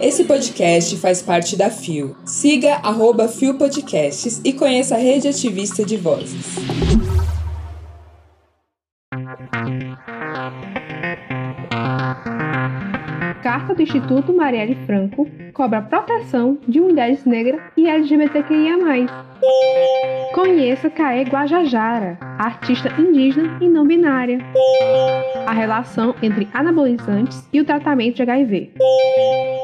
Esse podcast faz parte da FIO. Siga arroba FIO Podcasts e conheça a rede ativista de vozes. Carta do Instituto Marielle Franco cobra proteção de mulheres negras e LGBTQIA+. Conheça Caê Guajajara, artista indígena e não binária. A relação entre anabolizantes e o tratamento de HIV.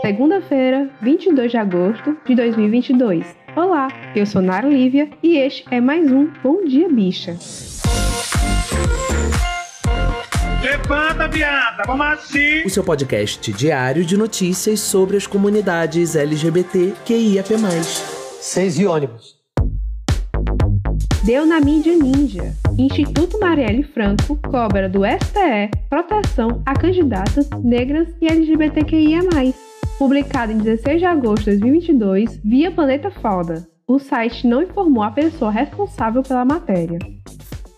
Segunda-feira, 22 de agosto de 2022. Olá, eu sou Nara Lívia e este é mais um Bom Dia Bicha. Levanta, viada, vamos assim. O seu podcast diário de notícias sobre as comunidades LGBT QIAP+. Seis e ônibus. Deu na mídia ninja. Instituto Marielle Franco cobra do STE proteção a candidatas negras e LGBTQIA+. Publicado em 16 de agosto de 2022 via Planeta Foda. O site não informou a pessoa responsável pela matéria.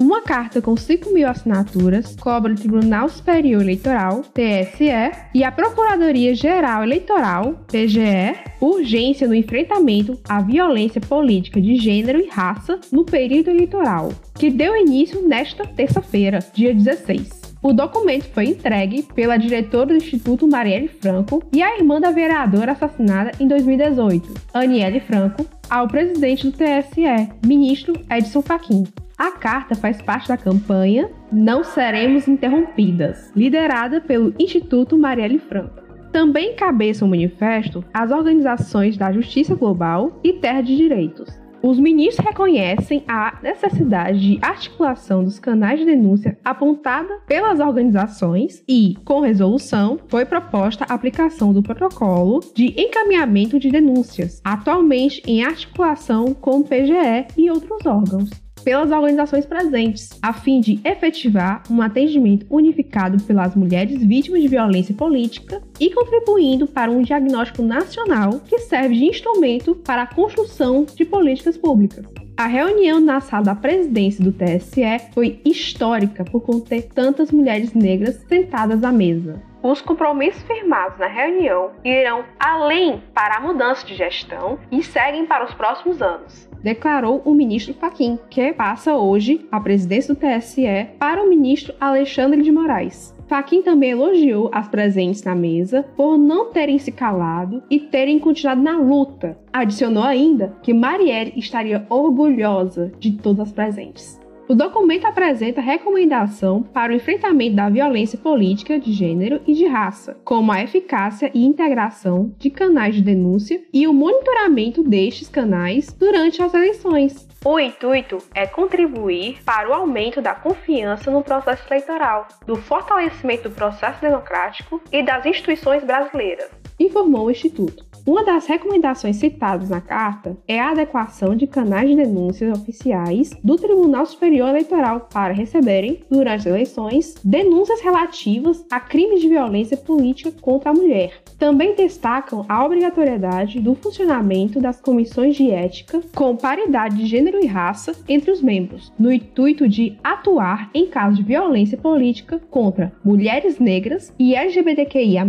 Uma carta com 5 mil assinaturas cobra o Tribunal Superior Eleitoral, TSE, e a Procuradoria Geral Eleitoral, PGE, urgência no enfrentamento à violência política de gênero e raça no período eleitoral, que deu início nesta terça-feira, dia 16. O documento foi entregue pela diretora do Instituto Marielle Franco e a irmã da vereadora assassinada em 2018, Aniele Franco, ao presidente do TSE, ministro Edson Fachin. A carta faz parte da campanha Não Seremos Interrompidas, liderada pelo Instituto Marielle Franco. Também encabeçam o manifesto as organizações da Justiça Global e Terra de Direitos. Os ministros reconhecem a necessidade de articulação dos canais de denúncia apontada pelas organizações e, com resolução, foi proposta a aplicação do protocolo de encaminhamento de denúncias, atualmente em articulação com o PGE e outros órgãos pelas organizações presentes, a fim de efetivar um atendimento unificado pelas mulheres vítimas de violência política e contribuindo para um diagnóstico nacional que serve de instrumento para a construção de políticas públicas. A reunião na sala da presidência do TSE foi histórica por conter tantas mulheres negras sentadas à mesa. Os compromissos firmados na reunião irão além para a mudança de gestão e seguem para os próximos anos declarou o ministro Fachin, que passa hoje a presidência do TSE para o ministro Alexandre de Moraes. Fachin também elogiou as presentes na mesa por não terem se calado e terem continuado na luta. Adicionou ainda que Marielle estaria orgulhosa de todas as presentes. O documento apresenta recomendação para o enfrentamento da violência política de gênero e de raça, como a eficácia e integração de canais de denúncia e o monitoramento destes canais durante as eleições. O intuito é contribuir para o aumento da confiança no processo eleitoral, do fortalecimento do processo democrático e das instituições brasileiras, informou o Instituto. Uma das recomendações citadas na carta é a adequação de canais de denúncias oficiais do Tribunal Superior Eleitoral para receberem, durante as eleições, denúncias relativas a crimes de violência política contra a mulher. Também destacam a obrigatoriedade do funcionamento das comissões de ética com paridade de gênero e raça entre os membros, no intuito de atuar em casos de violência política contra mulheres negras e LGBTQIA,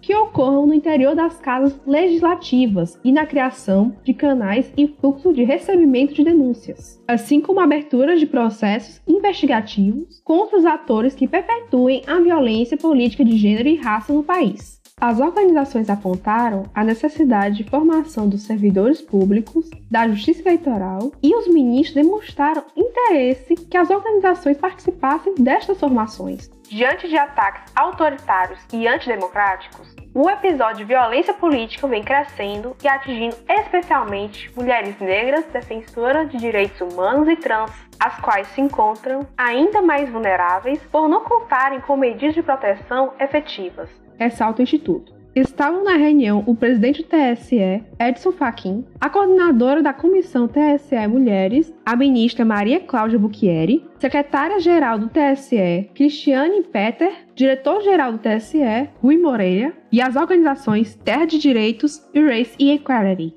que ocorram no interior das casas legislativas legislativas e na criação de canais e fluxo de recebimento de denúncias, assim como abertura de processos investigativos contra os atores que perpetuem a violência política de gênero e raça no país. As organizações apontaram a necessidade de formação dos servidores públicos, da justiça eleitoral e os ministros demonstraram interesse que as organizações participassem destas formações. Diante de ataques autoritários e antidemocráticos, o episódio de violência política vem crescendo e atingindo especialmente mulheres negras defensoras de direitos humanos e trans, as quais se encontram ainda mais vulneráveis por não contarem com medidas de proteção efetivas. Ressalta o Instituto. Estavam na reunião o presidente do TSE, Edson Fachin, a coordenadora da Comissão TSE Mulheres, a ministra Maria Cláudia Buchieri, secretária-geral do TSE, Cristiane Peter, diretor-geral do TSE, Rui Moreira, e as organizações Terra de Direitos e Race e Equality.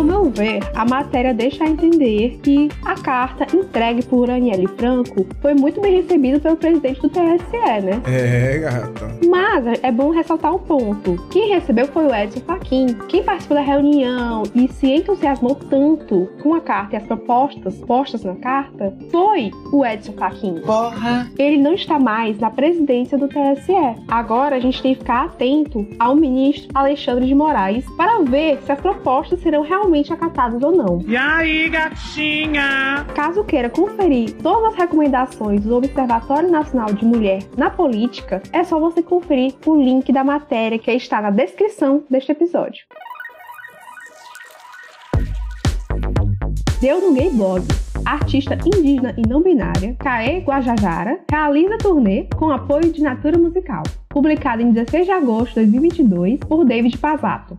A Ao meu ver, a matéria deixa a entender que a carta entregue por Aniele Franco foi muito bem recebida pelo presidente do TSE, né? É, gata. Mas é bom ressaltar um ponto. Quem recebeu foi o Edson Fachin. Quem participou da reunião e se entusiasmou tanto com a carta e as propostas postas na carta foi o Edson Fachin. Porra. Ele não está mais na presidência do TSE. Agora a gente tem que ficar atento ao ministro Alexandre de Moraes para ver se as propostas serão realmente acatadas ou não. E aí, gatinha? Caso queira conferir todas as recomendações do Observatório Nacional de Mulher na Política, é só você conferir o link da matéria que está na descrição deste episódio. Deu no Gay Blog. Artista indígena e não binária, Caê Guajajara, realiza turnê com apoio de Natura Musical. Publicado em 16 de agosto de 2022 por David Pazato.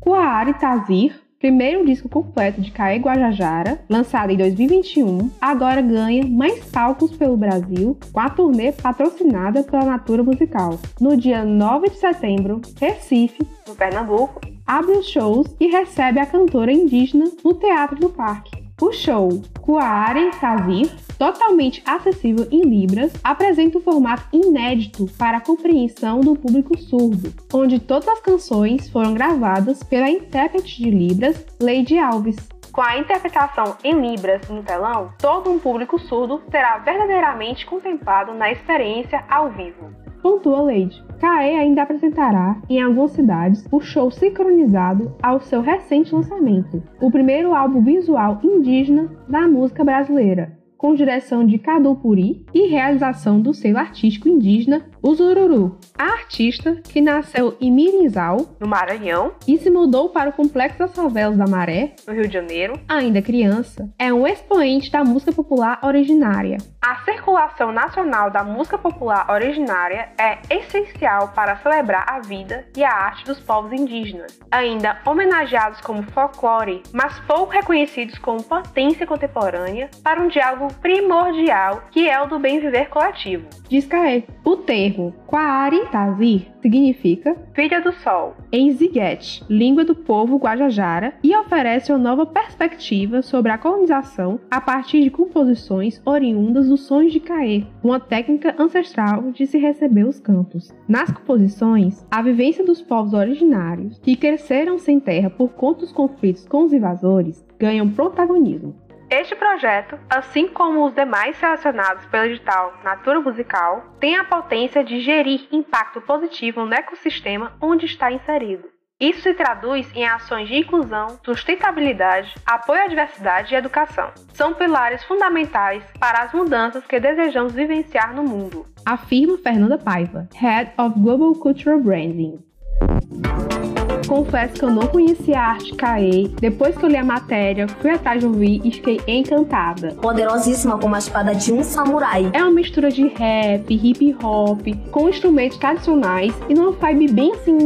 Kuaari Tazir, primeiro disco completo de Caê Guajajara, lançado em 2021, agora ganha mais palcos pelo Brasil com a turnê patrocinada pela Natura Musical. No dia 9 de setembro, Recife, no Pernambuco, abre os shows e recebe a cantora indígena no Teatro do Parque. O show Kuaare Tazir, totalmente acessível em Libras, apresenta um formato inédito para a compreensão do público surdo, onde todas as canções foram gravadas pela intérprete de Libras, Lady Alves. Com a interpretação em Libras no telão, todo um público surdo será verdadeiramente contemplado na experiência ao vivo. Pontua Lady. Kae ainda apresentará, em algumas cidades, o show sincronizado ao seu recente lançamento, o primeiro álbum visual indígena da música brasileira, com direção de Cadu Puri e realização do selo artístico indígena Usururu. A artista, que nasceu em Mirinzal, no Maranhão, e se mudou para o Complexo das Favelas da Maré, no Rio de Janeiro, ainda criança, é um expoente da música popular originária. A circulação nacional da música popular originária é essencial para celebrar a vida e a arte dos povos indígenas, ainda homenageados como folclore, mas pouco reconhecidos como potência contemporânea para um diálogo primordial que é o do bem viver coletivo. Diz Caê. O termo Quaari Tazir significa Filha do Sol, em Ziguete, língua do povo Guajajara, e oferece uma nova perspectiva sobre a colonização a partir de composições oriundas dos sons de Caê, uma técnica ancestral de se receber os campos. Nas composições, a vivência dos povos originários, que cresceram sem terra por conta dos conflitos com os invasores, ganham protagonismo. Este projeto, assim como os demais selecionados pelo edital Natura Musical, tem a potência de gerir impacto positivo no ecossistema onde está inserido. Isso se traduz em ações de inclusão, sustentabilidade, apoio à diversidade e educação. São pilares fundamentais para as mudanças que desejamos vivenciar no mundo. Afirma Fernanda Paiva, Head of Global Cultural Branding. Confesso que eu não conhecia a arte Kaei. Depois que eu li a matéria, fui atrás de ouvir e fiquei encantada. Poderosíssima como a espada de um samurai. É uma mistura de rap, hip hop, com instrumentos tradicionais e numa vibe bem assim,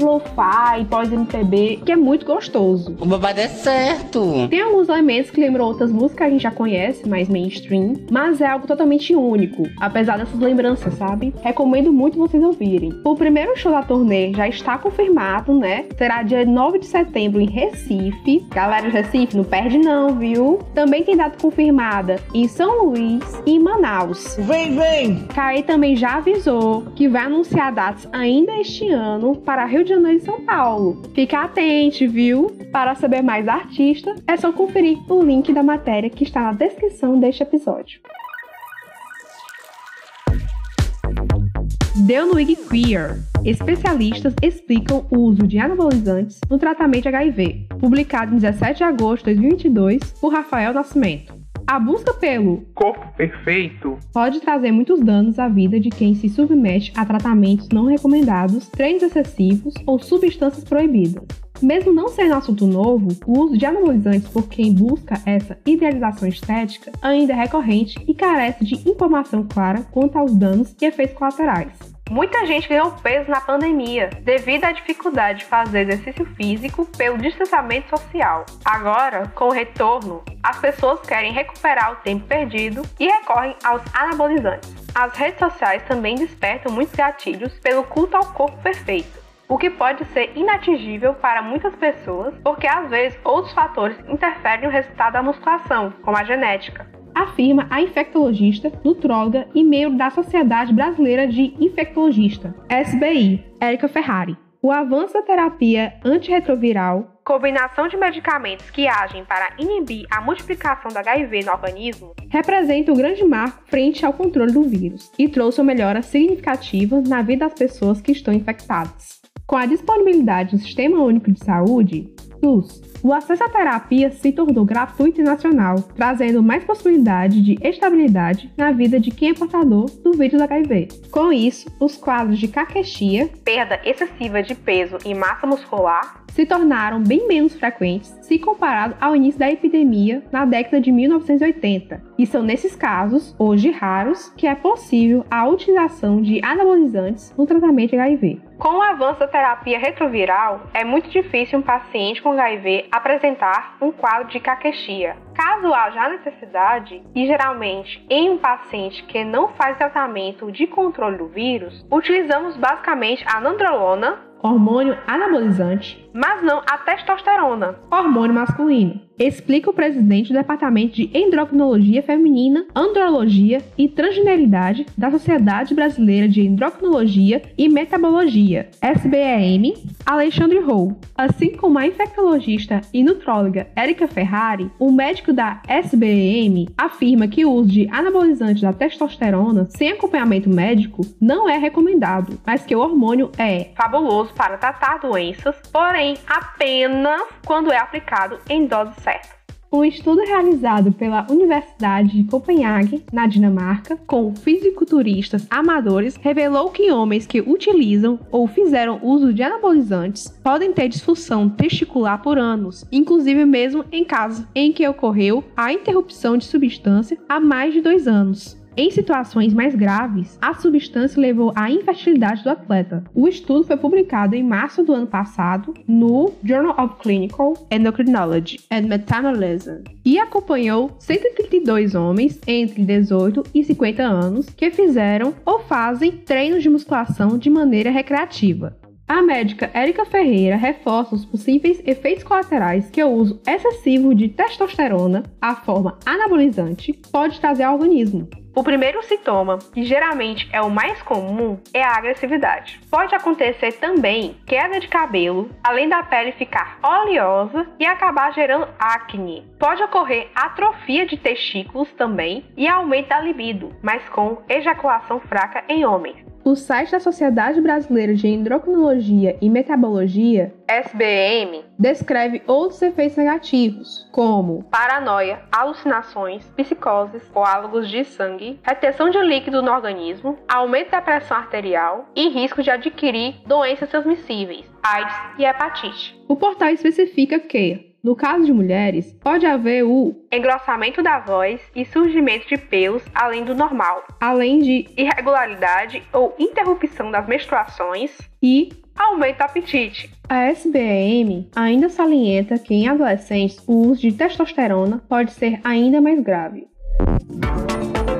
lo-fi, pós-MPB, que é muito gostoso. O babado é certo. Tem alguns elementos que lembram outras músicas que a gente já conhece, mais mainstream, mas é algo totalmente único, apesar dessas lembranças, sabe? Recomendo muito vocês ouvirem. O primeiro show da turnê já está confirmado, né? Será dia 9 de setembro em Recife. Galera de Recife, não perde não, viu? Também tem data confirmada em São Luís e em Manaus. Vem, vem! Caí também já avisou que vai anunciar datas ainda este ano para Rio de Janeiro e São Paulo. Fica atente, viu? Para saber mais da artista, é só conferir o link da matéria que está na descrição deste episódio. Deu no Queer. Especialistas explicam o uso de anabolizantes no tratamento de HIV. Publicado em 17 de agosto de 2022 por Rafael Nascimento. A busca pelo corpo perfeito pode trazer muitos danos à vida de quem se submete a tratamentos não recomendados, treinos excessivos ou substâncias proibidas. Mesmo não sendo assunto novo, o uso de anabolizantes por quem busca essa idealização estética ainda é recorrente e carece de informação clara quanto aos danos e efeitos colaterais. Muita gente ganhou peso na pandemia devido à dificuldade de fazer exercício físico pelo distanciamento social. Agora, com o retorno, as pessoas querem recuperar o tempo perdido e recorrem aos anabolizantes. As redes sociais também despertam muitos gatilhos pelo culto ao corpo perfeito. O que pode ser inatingível para muitas pessoas, porque às vezes outros fatores interferem no resultado da musculação, como a genética. Afirma a infectologista, nutróloga e membro da Sociedade Brasileira de Infectologista, SBI, Érica Ferrari. O avanço da terapia antirretroviral, combinação de medicamentos que agem para inibir a multiplicação do HIV no organismo, representa um grande marco frente ao controle do vírus e trouxe uma melhora significativa na vida das pessoas que estão infectadas. Com a disponibilidade do Sistema Único de Saúde, SUS, o acesso à terapia se tornou gratuito e nacional, trazendo mais possibilidade de estabilidade na vida de quem é portador do vírus HIV. Com isso, os quadros de caquexia, perda excessiva de peso e massa muscular, se tornaram bem menos frequentes se comparado ao início da epidemia na década de 1980, e são nesses casos, hoje raros, que é possível a utilização de anabolizantes no tratamento de HIV. Com o avanço da terapia retroviral, é muito difícil um paciente com HIV apresentar um quadro de caquexia. Caso haja necessidade, e geralmente em um paciente que não faz tratamento de controle do vírus, utilizamos basicamente a nandrolona, hormônio anabolizante, mas não a testosterona, hormônio masculino. Explica o presidente do Departamento de Endocrinologia Feminina, Andrologia e Transgeneridade da Sociedade Brasileira de Endocrinologia e Metabologia, SBEM, Alexandre Rowe. Assim como a infectologista e nutróloga Érica Ferrari, o médico da SBEM afirma que o uso de anabolizante da testosterona sem acompanhamento médico não é recomendado, mas que o hormônio é fabuloso para tratar doenças, porém apenas quando é aplicado em doses certas. Um estudo realizado pela Universidade de Copenhague, na Dinamarca, com fisiculturistas amadores, revelou que homens que utilizam ou fizeram uso de anabolizantes podem ter disfunção testicular por anos, inclusive mesmo em casos em que ocorreu a interrupção de substância há mais de dois anos. Em situações mais graves, a substância levou à infertilidade do atleta. O estudo foi publicado em março do ano passado no Journal of Clinical Endocrinology and Metabolism e acompanhou 132 homens entre 18 e 50 anos que fizeram ou fazem treinos de musculação de maneira recreativa. A médica Érica Ferreira reforça os possíveis efeitos colaterais que o uso excessivo de testosterona, a forma anabolizante, pode trazer ao organismo. O primeiro sintoma, que geralmente é o mais comum, é a agressividade. Pode acontecer também queda de cabelo, além da pele ficar oleosa e acabar gerando acne. Pode ocorrer atrofia de testículos também e aumento da libido, mas com ejaculação fraca em homens. O site da Sociedade Brasileira de Endocrinologia e Metabologia, SBM, descreve outros efeitos negativos, como paranoia, alucinações, psicoses, coálogos de sangue, retenção de líquido no organismo, aumento da pressão arterial e risco de adquirir doenças transmissíveis, AIDS e hepatite. O portal especifica que no caso de mulheres, pode haver o engrossamento da voz e surgimento de pelos além do normal, além de irregularidade ou interrupção das menstruações e aumento do apetite. A SBM ainda salienta que em adolescentes o uso de testosterona pode ser ainda mais grave.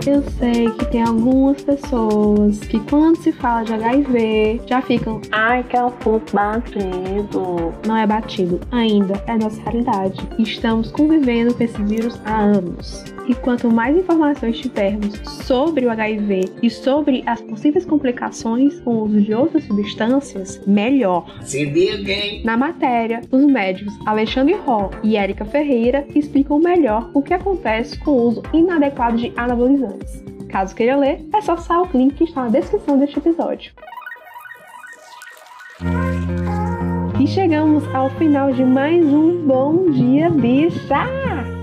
Eu sei que tem algumas pessoas que quando se fala de HIV já ficam, ai que é um pouco batido. Não é batido, ainda é nossa realidade. Estamos convivendo com esse vírus há anos. E quanto mais informações tivermos sobre o HIV e sobre as possíveis complicações com o uso de outras substâncias, melhor. Se liga, hein? Na matéria, os médicos Alexandre Ró e Érica Ferreira explicam melhor o que acontece com o uso inadequado de anabolizantes. Caso queira ler, é só acessar o link que está na descrição deste episódio. E chegamos ao final de mais um Bom Dia Bicha!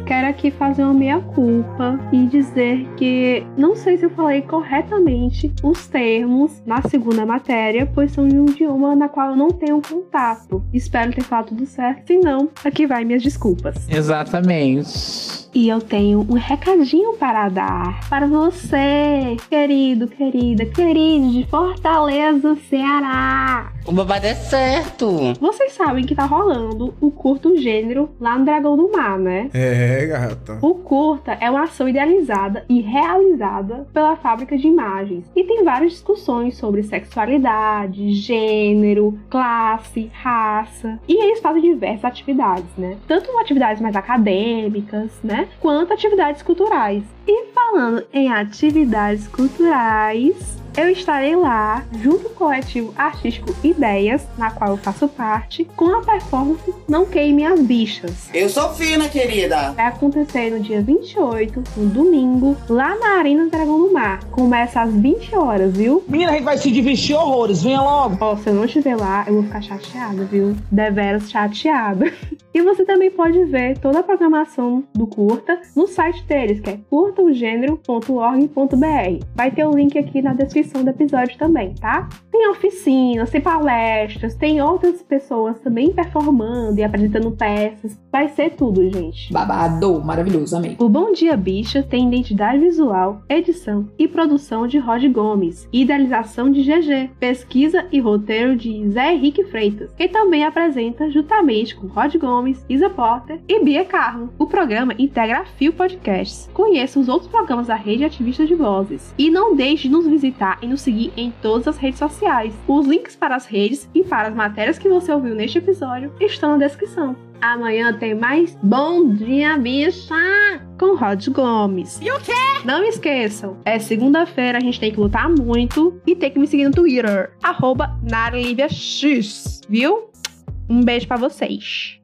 Quero aqui fazer uma meia-culpa e dizer que não sei se eu falei corretamente os termos na segunda matéria, pois são de um idioma na qual eu não tenho contato. Espero ter falado tudo certo, se não, aqui vai minhas desculpas. Exatamente. E eu tenho um recadinho para dar para você, querido, querida, querido de Fortaleza, Ceará. O babado é certo. Vocês sabem que tá rolando o curto gênero lá no Dragão do Mar, né? É, É, gata. O curta é uma ação idealizada e realizada pela fábrica de imagens e tem várias discussões sobre sexualidade, gênero, classe, raça e eles fazem diversas atividades, né? Tanto atividades mais acadêmicas, né? Quanto atividades culturais. E falando em atividades culturais, eu estarei lá, junto com o coletivo artístico Ideias, na qual eu faço parte, com a performance Não Queime as Bichas. Eu sou fina, querida. Vai acontecer no dia 28, no domingo, lá na Arena Dragão do Mar. Começa às 20 horas, viu? Menina, a gente vai se divertir horrores, venha logo. Ó, se eu não estiver lá, eu vou ficar chateada, viu? Deveras chateada. e você também pode ver toda a programação do curta no site deles, que é curtaogênero.org.br. Vai ter o link aqui na descrição do episódio também, tá? Tem oficinas, tem palestras, tem outras pessoas também performando e apresentando peças. Vai ser tudo, gente. Babado, maravilhoso, amei. O Bom Dia Bicha tem identidade visual, edição e produção de Rod Gomes, idealização de GG, pesquisa e roteiro de Zé Henrique Freitas, que também apresenta juntamente com Rod Gomes, Isa Porter e Bia Carlo. O programa integra a Fio Podcasts. Conheça os outros programas da rede ativista de vozes. E não deixe de nos visitar e nos seguir em todas as redes sociais. Os links para as redes e para as matérias que você ouviu neste episódio estão na descrição. Amanhã tem mais Bom Dia Bicha com Rod Gomes. E o quê? Não esqueçam, é segunda-feira, a gente tem que lutar muito e tem que me seguir no Twitter, arroba X, viu? Um beijo para vocês.